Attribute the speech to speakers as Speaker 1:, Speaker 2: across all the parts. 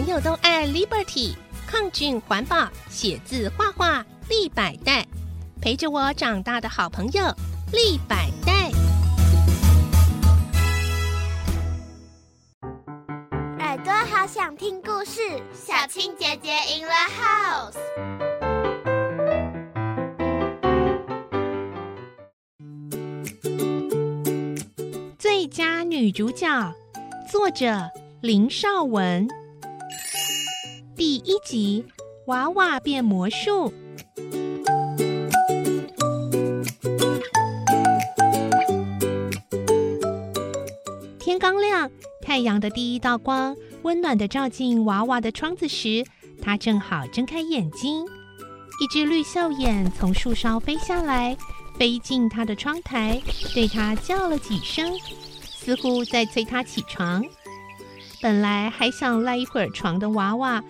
Speaker 1: 朋友都爱 Liberty，抗菌环保，写字画画立百代，陪着我长大的好朋友立百代。
Speaker 2: 耳朵好想听故事，小青姐姐 in the house。
Speaker 1: 最佳女主角，作者林少文。一集，娃娃变魔术。天刚亮，太阳的第一道光温暖的照进娃娃的窗子时，他正好睁开眼睛。一只绿袖眼从树梢飞下来，飞进他的窗台，对他叫了几声，似乎在催他起床。本来还想赖一会儿床的娃娃，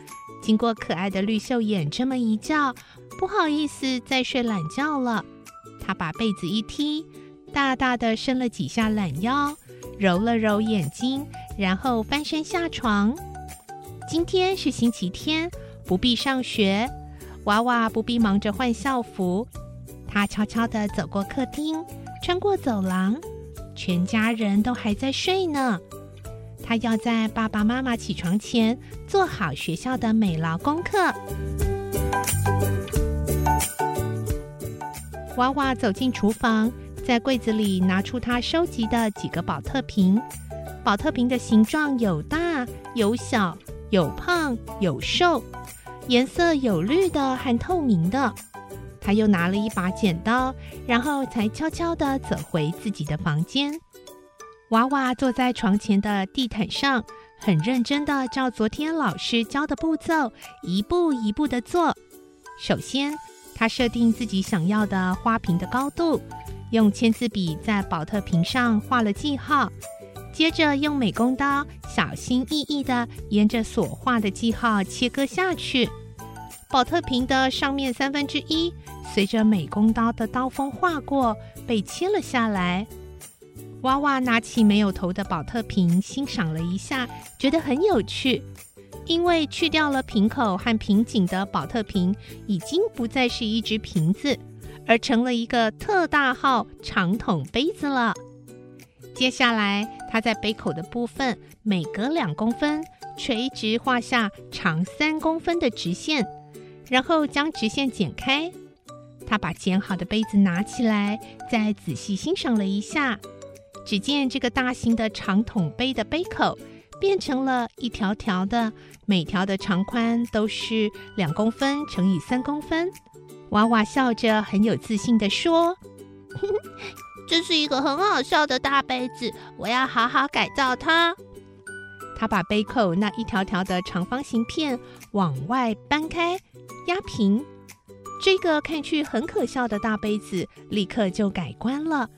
Speaker 1: 经过可爱的绿袖眼这么一叫，不好意思再睡懒觉了。他把被子一踢，大大的伸了几下懒腰，揉了揉眼睛，然后翻身下床。今天是星期天，不必上学。娃娃不必忙着换校服，他悄悄地走过客厅，穿过走廊，全家人都还在睡呢。他要在爸爸妈妈起床前做好学校的美劳功课。娃娃走进厨房，在柜子里拿出他收集的几个保特瓶。保特瓶的形状有大有小，有胖有瘦。颜色有绿的和透明的，他又拿了一把剪刀，然后才悄悄地走回自己的房间。娃娃坐在床前的地毯上，很认真地照昨天老师教的步骤一步一步地做。首先，他设定自己想要的花瓶的高度，用签字笔在保特瓶上画了记号，接着用美工刀小心翼翼地沿着所画的记号切割下去。保特瓶的上面三分之一，随着美工刀的刀锋划过，被切了下来。娃娃拿起没有头的宝特瓶，欣赏了一下，觉得很有趣。因为去掉了瓶口和瓶颈的宝特瓶，已经不再是一只瓶子，而成了一个特大号长筒杯子了。接下来，他在杯口的部分每隔两公分，垂直画下长三公分的直线。然后将直线剪开，他把剪好的杯子拿起来，再仔细欣赏了一下。只见这个大型的长筒杯的杯口变成了一条条的，每条的长宽都是两公分乘以三公分。娃娃笑着，很有自信地说：“这是一个很好笑的大杯子，我要好好改造它。”他把杯口那一条条的长方形片往外搬开。压平，这个看去很可笑的大杯子，立刻就改观了，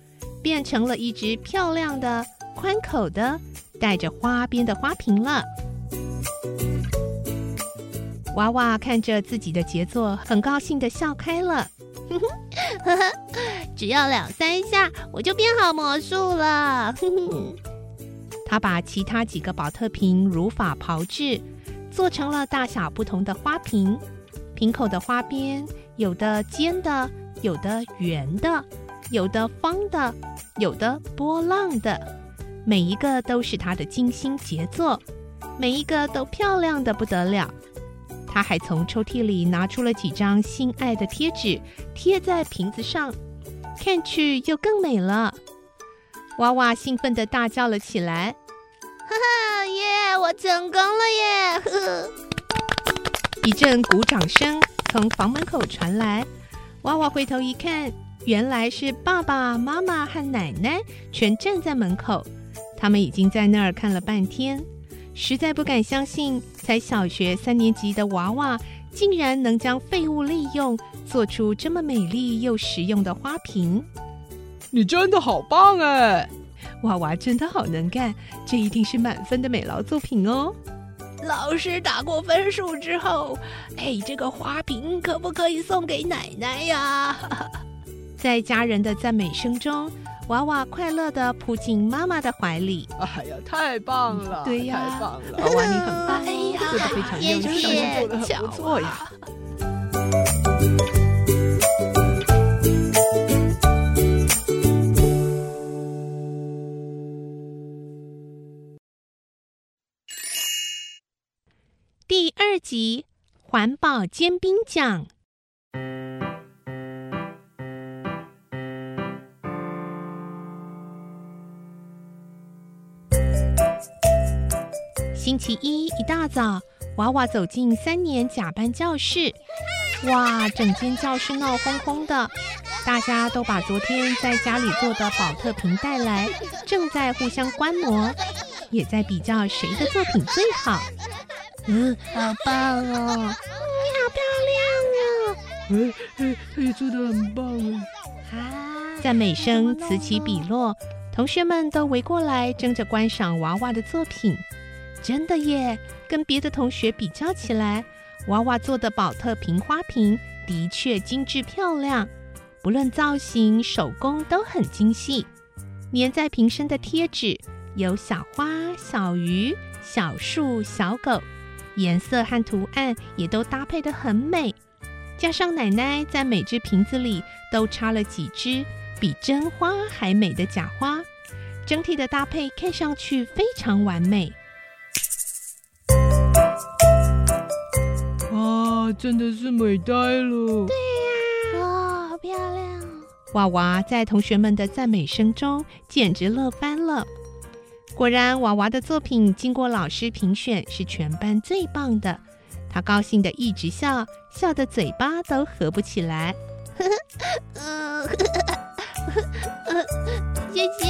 Speaker 1: 变成了一只漂亮的、宽口的、带着花边的花瓶了。娃娃看着自己的杰作，很高兴的笑开了。呵呵，只要两三下，我就变好魔术了。他把其他几个保特瓶如法炮制，做成了大小不同的花瓶。瓶口的花边，有的尖的，有的圆的，有的方的，有的波浪的，每一个都是他的精心杰作，每一个都漂亮的不得了。他还从抽屉里拿出了几张心爱的贴纸，贴在瓶子上，看去又更美了。娃娃兴奋地大叫了起来：“
Speaker 2: 哈哈耶！我成功了耶！”呵呵。
Speaker 1: 一阵鼓掌声从房门口传来，娃娃回头一看，原来是爸爸妈妈和奶奶全站在门口。他们已经在那儿看了半天，实在不敢相信，才小学三年级的娃娃竟然能将废物利用，做出这么美丽又实用的花瓶。
Speaker 3: 你真的好棒哎！
Speaker 1: 娃娃真的好能干，这一定是满分的美劳作品哦。
Speaker 4: 老师打过分数之后，哎，这个花瓶可不可以送给奶奶呀？
Speaker 1: 在家人的赞美声中，娃娃快乐的扑进妈妈的怀里。
Speaker 3: 哎呀，太棒了！
Speaker 1: 对呀
Speaker 3: 太棒了！
Speaker 1: 娃娃你很棒，
Speaker 4: 哎呀
Speaker 1: 做的非常
Speaker 2: 谢
Speaker 1: 优
Speaker 2: 谢
Speaker 1: 秀。
Speaker 3: 做的很不错呀。
Speaker 1: 第二集环保尖兵奖。星期一一大早，娃娃走进三年甲班教室，哇，整间教室闹哄哄的，大家都把昨天在家里做的保特瓶带来，正在互相观摩，也在比较谁的作品最好。嗯，好棒哦！你好漂亮哦！
Speaker 3: 哎哎哎，做的很棒哦！
Speaker 1: 啊，赞美声此起彼落，同学们都围过来争着观赏娃娃的作品。真的耶，跟别的同学比较起来，娃娃做的宝特瓶花瓶的确精致漂亮，不论造型、手工都很精细。粘在瓶身的贴纸有小花、小鱼、小树、小狗，颜色和图案也都搭配得很美。加上奶奶在每只瓶子里都插了几枝比真花还美的假花，整体的搭配看上去非常完美。
Speaker 3: 真的是美呆了！
Speaker 2: 对呀哇，好漂亮哦！
Speaker 1: 娃娃在同学们的赞美声中简直乐翻了。果然，娃娃的作品经过老师评选是全班最棒的。他高兴的一直笑，笑得嘴巴都合不起来。
Speaker 2: 嗯，谢谢。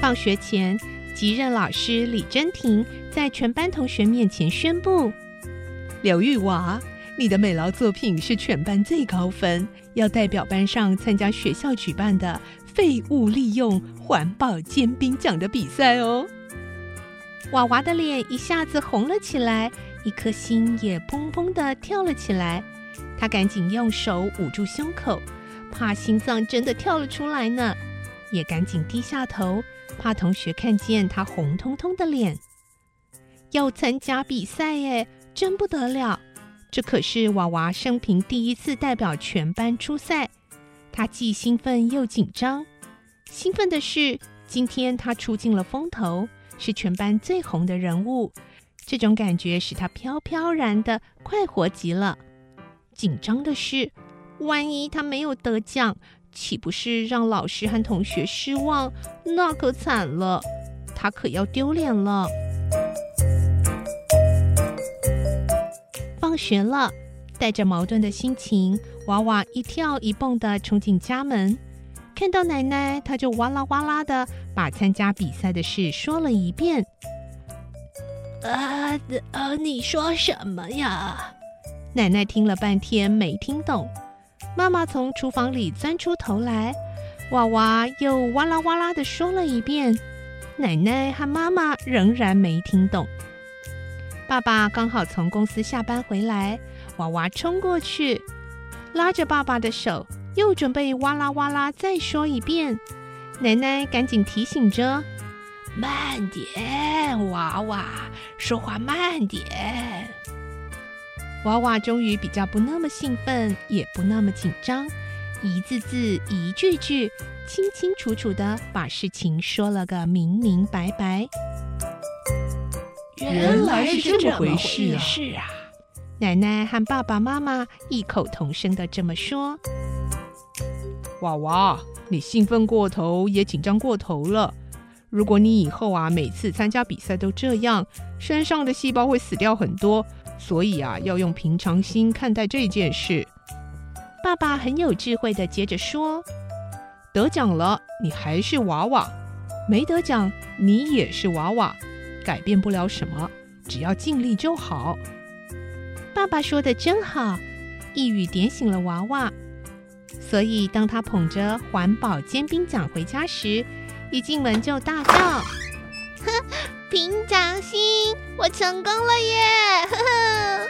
Speaker 1: 放学前，即任老师李珍婷在全班同学面前宣布：“刘玉娃，你的美劳作品是全班最高分，要代表班上参加学校举办的废物利用环保尖兵奖的比赛哦。”娃娃的脸一下子红了起来，一颗心也砰砰的跳了起来。他赶紧用手捂住胸口，怕心脏真的跳了出来呢，也赶紧低下头。怕同学看见他红彤彤的脸，要参加比赛耶，真不得了！这可是娃娃生平第一次代表全班出赛，他既兴奋又紧张。兴奋的是，今天他出尽了风头，是全班最红的人物，这种感觉使他飘飘然的快活极了。紧张的是，万一他没有得奖。岂不是让老师和同学失望？那可惨了，他可要丢脸了。放学了，带着矛盾的心情，娃娃一跳一蹦的冲进家门，看到奶奶，他就哇啦哇啦的把参加比赛的事说了一遍。
Speaker 4: 啊呃，你说什么呀？
Speaker 1: 奶奶听了半天没听懂。妈妈从厨房里钻出头来，娃娃又哇啦哇啦的说了一遍。奶奶和妈妈仍然没听懂。爸爸刚好从公司下班回来，娃娃冲过去，拉着爸爸的手，又准备哇啦哇啦再说一遍。奶奶赶紧提醒着：“
Speaker 4: 慢点，娃娃，说话慢点。”
Speaker 1: 娃娃终于比较不那么兴奋，也不那么紧张，一字字、一句句，清清楚楚的把事情说了个明明白白。
Speaker 3: 原来是这么回
Speaker 4: 事
Speaker 3: 啊！
Speaker 4: 是啊！
Speaker 1: 奶奶和爸爸妈妈异口同声的这么说。
Speaker 3: 娃娃，你兴奋过头，也紧张过头了。如果你以后啊，每次参加比赛都这样，身上的细胞会死掉很多。所以啊，要用平常心看待这件事。
Speaker 1: 爸爸很有智慧的接着说：“
Speaker 3: 得奖了，你还是娃娃；没得奖，你也是娃娃。改变不了什么，只要尽力就好。”
Speaker 1: 爸爸说的真好，一语点醒了娃娃。所以，当他捧着环保尖兵奖回家时，一进门就大叫：“，
Speaker 2: 平常心，我成功了耶！呵呵。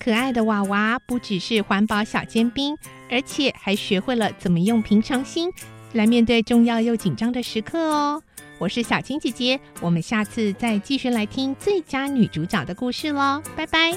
Speaker 1: 可爱的娃娃不只是环保小尖兵，而且还学会了怎么用平常心来面对重要又紧张的时刻哦。我是小青姐姐，我们下次再继续来听最佳女主角的故事喽，拜拜。